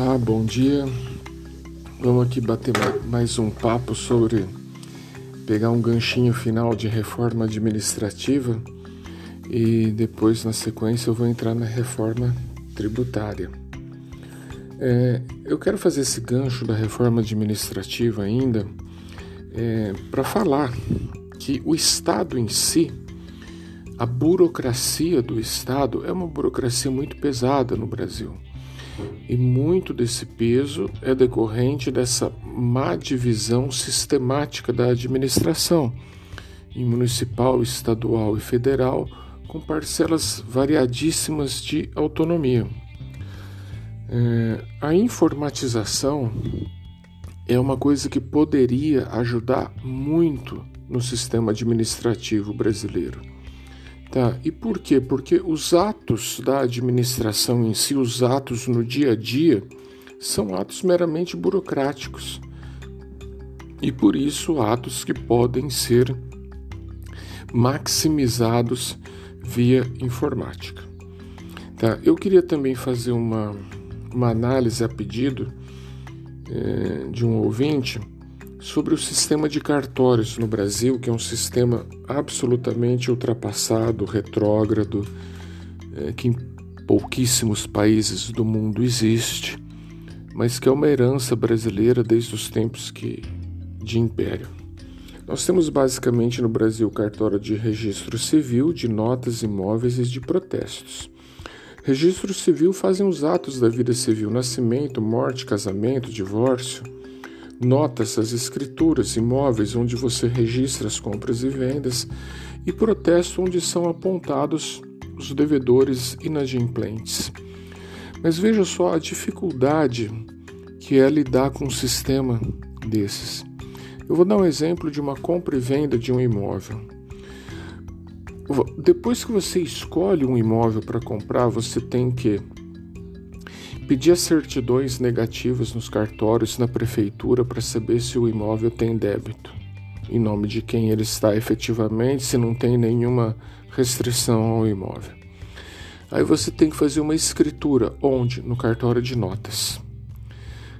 Olá, bom dia. Vamos aqui bater mais um papo sobre pegar um ganchinho final de reforma administrativa e depois, na sequência, eu vou entrar na reforma tributária. É, eu quero fazer esse gancho da reforma administrativa ainda é, para falar que o Estado em si, a burocracia do Estado, é uma burocracia muito pesada no Brasil. E muito desse peso é decorrente dessa má divisão sistemática da administração, em municipal, estadual e federal, com parcelas variadíssimas de autonomia. É, a informatização é uma coisa que poderia ajudar muito no sistema administrativo brasileiro. Tá, e por quê? Porque os atos da administração em si, os atos no dia a dia, são atos meramente burocráticos. E por isso, atos que podem ser maximizados via informática. Tá, eu queria também fazer uma, uma análise a pedido é, de um ouvinte sobre o sistema de cartórios no Brasil, que é um sistema absolutamente ultrapassado, retrógrado, é, que em pouquíssimos países do mundo existe, mas que é uma herança brasileira desde os tempos que, de império. Nós temos basicamente no Brasil cartório de registro civil, de notas imóveis e de protestos. Registro civil fazem os atos da vida civil: nascimento, morte, casamento, divórcio notas as escrituras imóveis onde você registra as compras e vendas e protesto onde são apontados os devedores inadimplentes. Mas veja só a dificuldade que é lidar com um sistema desses. Eu vou dar um exemplo de uma compra e venda de um imóvel. Depois que você escolhe um imóvel para comprar, você tem que Pedi as certidões negativas nos cartórios na prefeitura para saber se o imóvel tem débito, em nome de quem ele está efetivamente, se não tem nenhuma restrição ao imóvel. Aí você tem que fazer uma escritura, onde? No cartório de notas.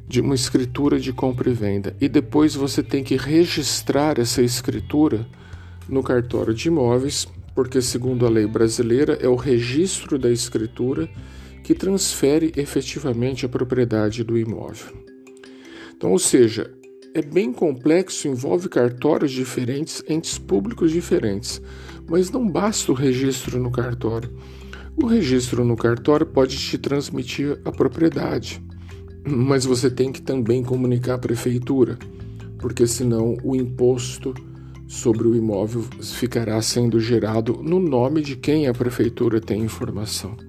De uma escritura de compra e venda. E depois você tem que registrar essa escritura no cartório de imóveis, porque, segundo a lei brasileira, é o registro da escritura que transfere efetivamente a propriedade do imóvel. Então, ou seja, é bem complexo, envolve cartórios diferentes, entes públicos diferentes, mas não basta o registro no cartório. O registro no cartório pode te transmitir a propriedade, mas você tem que também comunicar à prefeitura, porque senão o imposto sobre o imóvel ficará sendo gerado no nome de quem a prefeitura tem informação.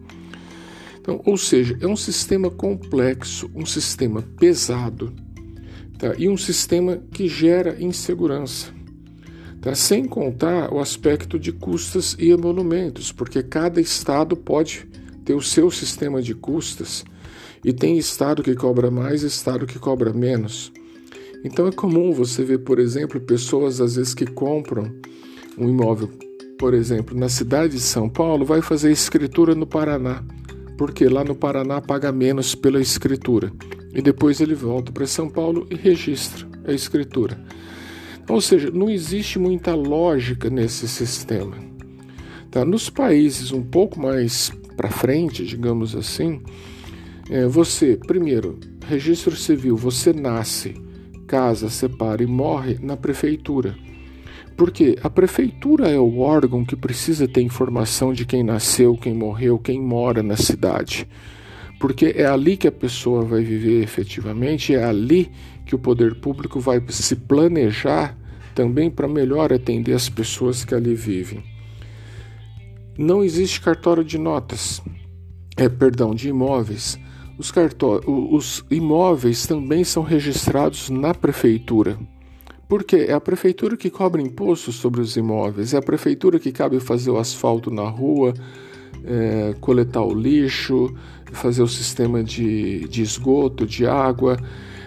Então, ou seja, é um sistema complexo, um sistema pesado tá? e um sistema que gera insegurança. Tá? Sem contar o aspecto de custas e emolumentos, porque cada estado pode ter o seu sistema de custas e tem estado que cobra mais, estado que cobra menos. Então é comum você ver, por exemplo, pessoas às vezes que compram um imóvel, por exemplo, na cidade de São Paulo, vai fazer escritura no Paraná porque lá no Paraná paga menos pela escritura. E depois ele volta para São Paulo e registra a escritura. Ou seja, não existe muita lógica nesse sistema. Tá? Nos países um pouco mais para frente, digamos assim, é, você, primeiro, registro civil, você nasce, casa, separa e morre na prefeitura. Porque a prefeitura é o órgão que precisa ter informação de quem nasceu, quem morreu, quem mora na cidade. Porque é ali que a pessoa vai viver efetivamente, é ali que o poder público vai se planejar também para melhor atender as pessoas que ali vivem. Não existe cartório de notas, é, perdão, de imóveis. Os, os imóveis também são registrados na prefeitura. Porque é a prefeitura que cobra imposto sobre os imóveis, é a prefeitura que cabe fazer o asfalto na rua, é, coletar o lixo, fazer o sistema de, de esgoto, de água.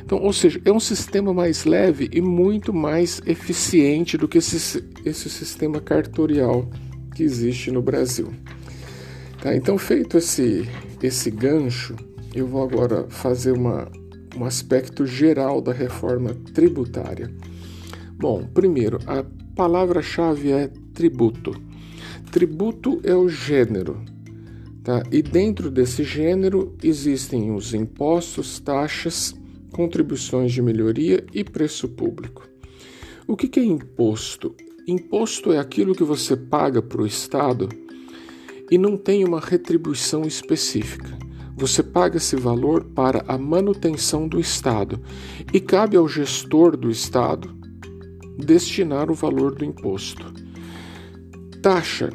Então, ou seja, é um sistema mais leve e muito mais eficiente do que esse, esse sistema cartorial que existe no Brasil. Tá? Então, feito esse, esse gancho, eu vou agora fazer uma, um aspecto geral da reforma tributária. Bom, primeiro, a palavra-chave é tributo. Tributo é o gênero, tá? E dentro desse gênero existem os impostos, taxas, contribuições de melhoria e preço público. O que é imposto? Imposto é aquilo que você paga para o Estado e não tem uma retribuição específica. Você paga esse valor para a manutenção do Estado e cabe ao gestor do Estado destinar o valor do imposto. Taxa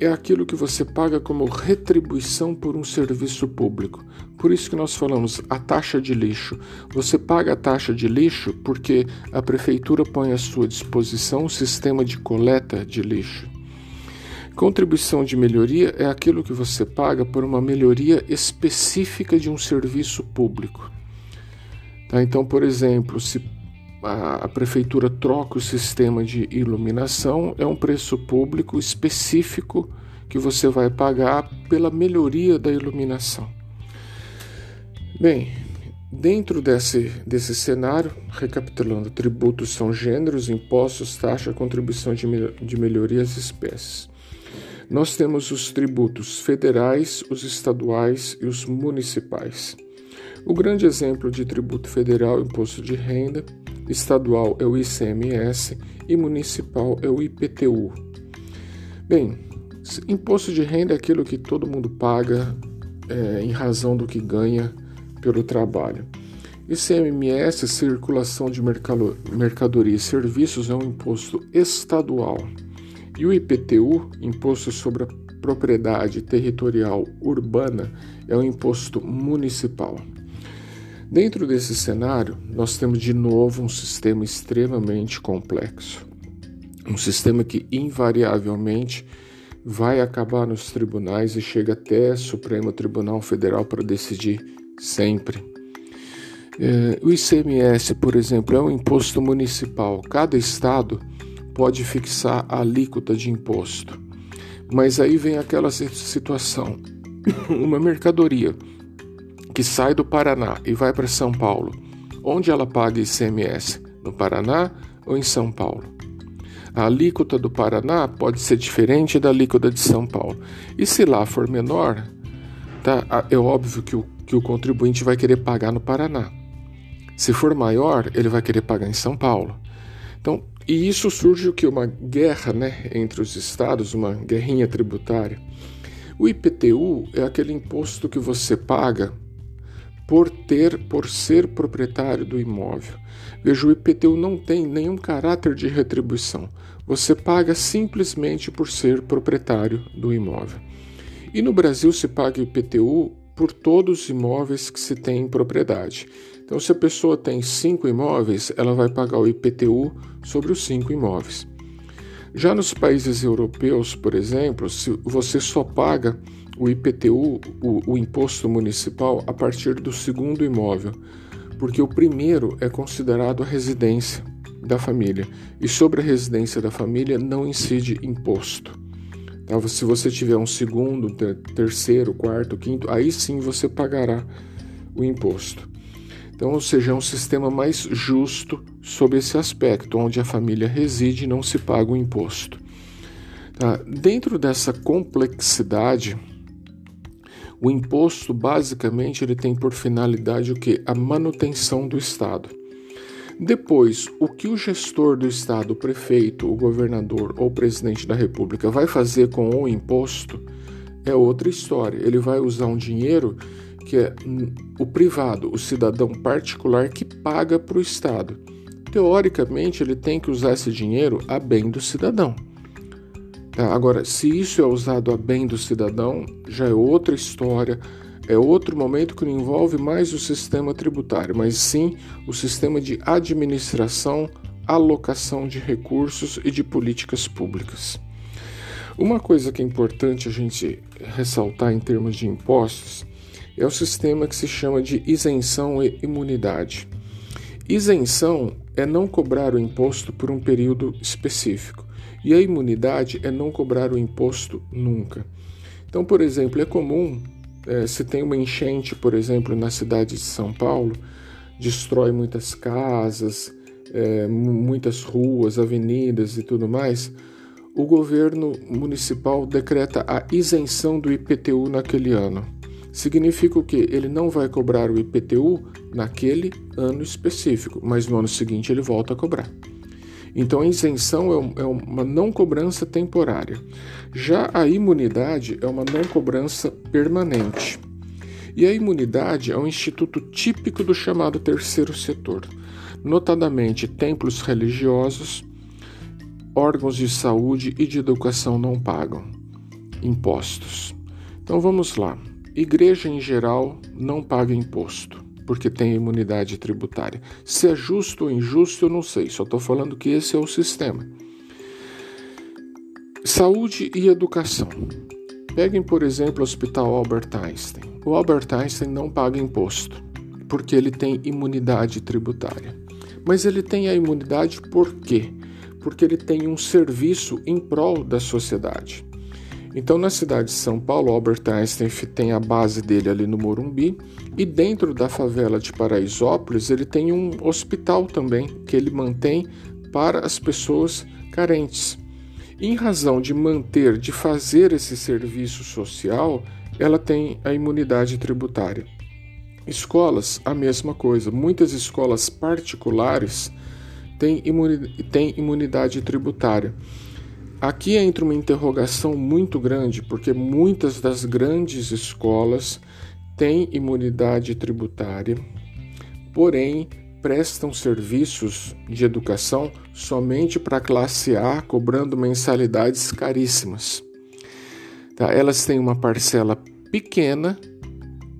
é aquilo que você paga como retribuição por um serviço público. Por isso que nós falamos a taxa de lixo. Você paga a taxa de lixo porque a prefeitura põe à sua disposição um sistema de coleta de lixo. Contribuição de melhoria é aquilo que você paga por uma melhoria específica de um serviço público. Tá? Então, por exemplo, se a, prefeitura troca o sistema de iluminação, é um preço público específico que você vai pagar pela melhoria da iluminação. Bem, dentro desse, desse cenário, recapitulando, tributos são gêneros, impostos, taxa, contribuição de, de melhoria às espécies. Nós temos os tributos federais, os estaduais e os municipais. O grande exemplo de tributo federal imposto de renda, estadual é o ICMS e municipal é o IPTU. Bem, imposto de renda é aquilo que todo mundo paga é, em razão do que ganha pelo trabalho. ICMS, circulação de mercadoria e serviços, é um imposto estadual. E o IPTU, Imposto sobre a Propriedade Territorial Urbana, é um imposto municipal. Dentro desse cenário, nós temos de novo um sistema extremamente complexo. Um sistema que invariavelmente vai acabar nos tribunais e chega até Supremo Tribunal Federal para decidir sempre. É, o ICMS, por exemplo, é um imposto municipal. Cada estado pode fixar a alíquota de imposto. Mas aí vem aquela situação: uma mercadoria que sai do Paraná e vai para São Paulo, onde ela paga ICMS? No Paraná ou em São Paulo? A alíquota do Paraná pode ser diferente da alíquota de São Paulo. E se lá for menor, tá, é óbvio que o, que o contribuinte vai querer pagar no Paraná. Se for maior, ele vai querer pagar em São Paulo. Então, e isso surge o que? Uma guerra né, entre os estados, uma guerrinha tributária. O IPTU é aquele imposto que você paga por ter, por ser proprietário do imóvel. Veja, o IPTU não tem nenhum caráter de retribuição. Você paga simplesmente por ser proprietário do imóvel. E no Brasil se paga IPTU por todos os imóveis que se tem em propriedade. Então, se a pessoa tem cinco imóveis, ela vai pagar o IPTU sobre os cinco imóveis. Já nos países europeus, por exemplo, se você só paga o IPTU, o, o imposto municipal, a partir do segundo imóvel, porque o primeiro é considerado a residência da família e sobre a residência da família não incide imposto. Tá? Se você tiver um segundo, terceiro, quarto, quinto, aí sim você pagará o imposto. Então, ou seja, é um sistema mais justo sob esse aspecto, onde a família reside e não se paga o imposto. Tá? Dentro dessa complexidade, o imposto basicamente ele tem por finalidade o que? A manutenção do Estado. Depois, o que o gestor do Estado, o prefeito, o governador ou o presidente da República vai fazer com o imposto é outra história. Ele vai usar um dinheiro que é o privado, o cidadão particular que paga para o Estado. Teoricamente, ele tem que usar esse dinheiro a bem do cidadão. Tá? Agora, se isso é usado a bem do cidadão, já é outra história, é outro momento que não envolve mais o sistema tributário, mas sim o sistema de administração, alocação de recursos e de políticas públicas. Uma coisa que é importante a gente ressaltar em termos de impostos é o sistema que se chama de isenção e imunidade. Isenção é não cobrar o imposto por um período específico, e a imunidade é não cobrar o imposto nunca. Então, por exemplo, é comum é, se tem uma enchente, por exemplo, na cidade de São Paulo, destrói muitas casas, é, muitas ruas, avenidas e tudo mais, o governo municipal decreta a isenção do IPTU naquele ano. Significa o que? Ele não vai cobrar o IPTU naquele ano específico, mas no ano seguinte ele volta a cobrar. Então a isenção é, é uma não cobrança temporária. Já a imunidade é uma não cobrança permanente. E a imunidade é um instituto típico do chamado terceiro setor, notadamente templos religiosos, órgãos de saúde e de educação não pagam impostos. Então vamos lá. Igreja em geral não paga imposto, porque tem imunidade tributária. Se é justo ou injusto, eu não sei, só estou falando que esse é o sistema. Saúde e educação. Peguem, por exemplo, o Hospital Albert Einstein. O Albert Einstein não paga imposto, porque ele tem imunidade tributária. Mas ele tem a imunidade por quê? Porque ele tem um serviço em prol da sociedade. Então, na cidade de São Paulo, Albert Einstein tem a base dele ali no Morumbi, e dentro da favela de Paraisópolis, ele tem um hospital também que ele mantém para as pessoas carentes. Em razão de manter, de fazer esse serviço social, ela tem a imunidade tributária. Escolas, a mesma coisa. Muitas escolas particulares têm, imunidade tributária. Aqui entra uma interrogação muito grande, porque muitas das grandes escolas têm imunidade tributária, porém prestam serviços de educação somente para a classe A, cobrando mensalidades caríssimas. Tá? Elas têm uma parcela pequena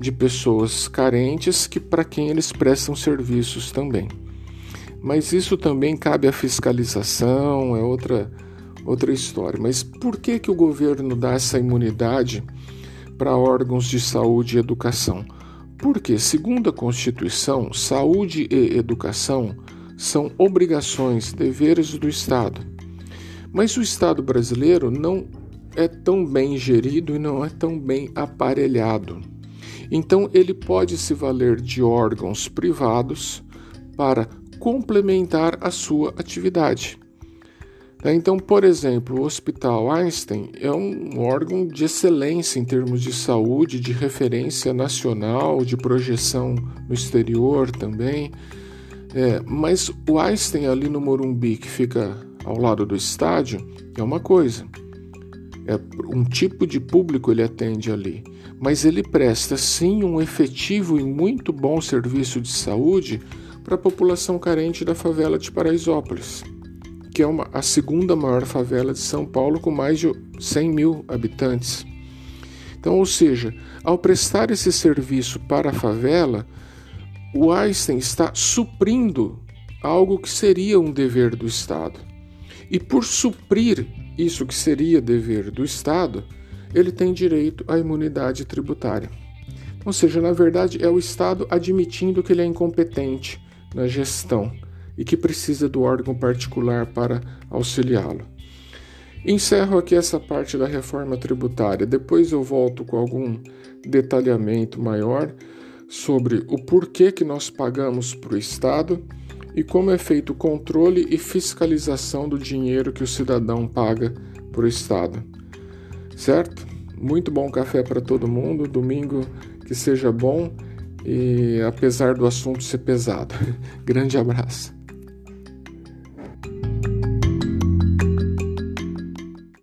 de pessoas carentes que para quem eles prestam serviços também. Mas isso também cabe à fiscalização, é outra outra história. Mas por que, que o governo dá essa imunidade para órgãos de saúde e educação? Porque, segundo a Constituição, saúde e educação são obrigações, deveres do Estado. Mas o Estado brasileiro não é tão bem gerido e não é tão bem aparelhado. Então, ele pode se valer de órgãos privados para complementar a sua atividade. Tá? Então, por exemplo, o Hospital Einstein é um órgão de excelência em termos de saúde, de referência nacional, de projeção no exterior também. É, mas o Einstein ali no Morumbi, que fica ao lado do estádio, é uma coisa. É um tipo de público ele atende ali, mas ele presta sim um efetivo e muito bom serviço de saúde para a população carente da favela de Paraisópolis que é uma, a segunda maior favela de São Paulo, com mais de 100 mil habitantes. Então, ou seja, ao prestar esse serviço para a favela, o Einstein está suprindo algo que seria um dever do Estado. E por suprir isso que seria dever do Estado, ele tem direito à imunidade tributária. Ou seja, na verdade, é o Estado admitindo que ele é incompetente na gestão e que precisa do órgão particular para auxiliá-lo. Encerro aqui essa parte da reforma tributária. Depois eu volto com algum detalhamento maior sobre o porquê que nós pagamos para o Estado e como é feito o controle e fiscalização do dinheiro que o cidadão paga para o Estado. Certo? Muito bom café para todo mundo. Domingo que seja bom e apesar do assunto ser pesado. Grande abraço.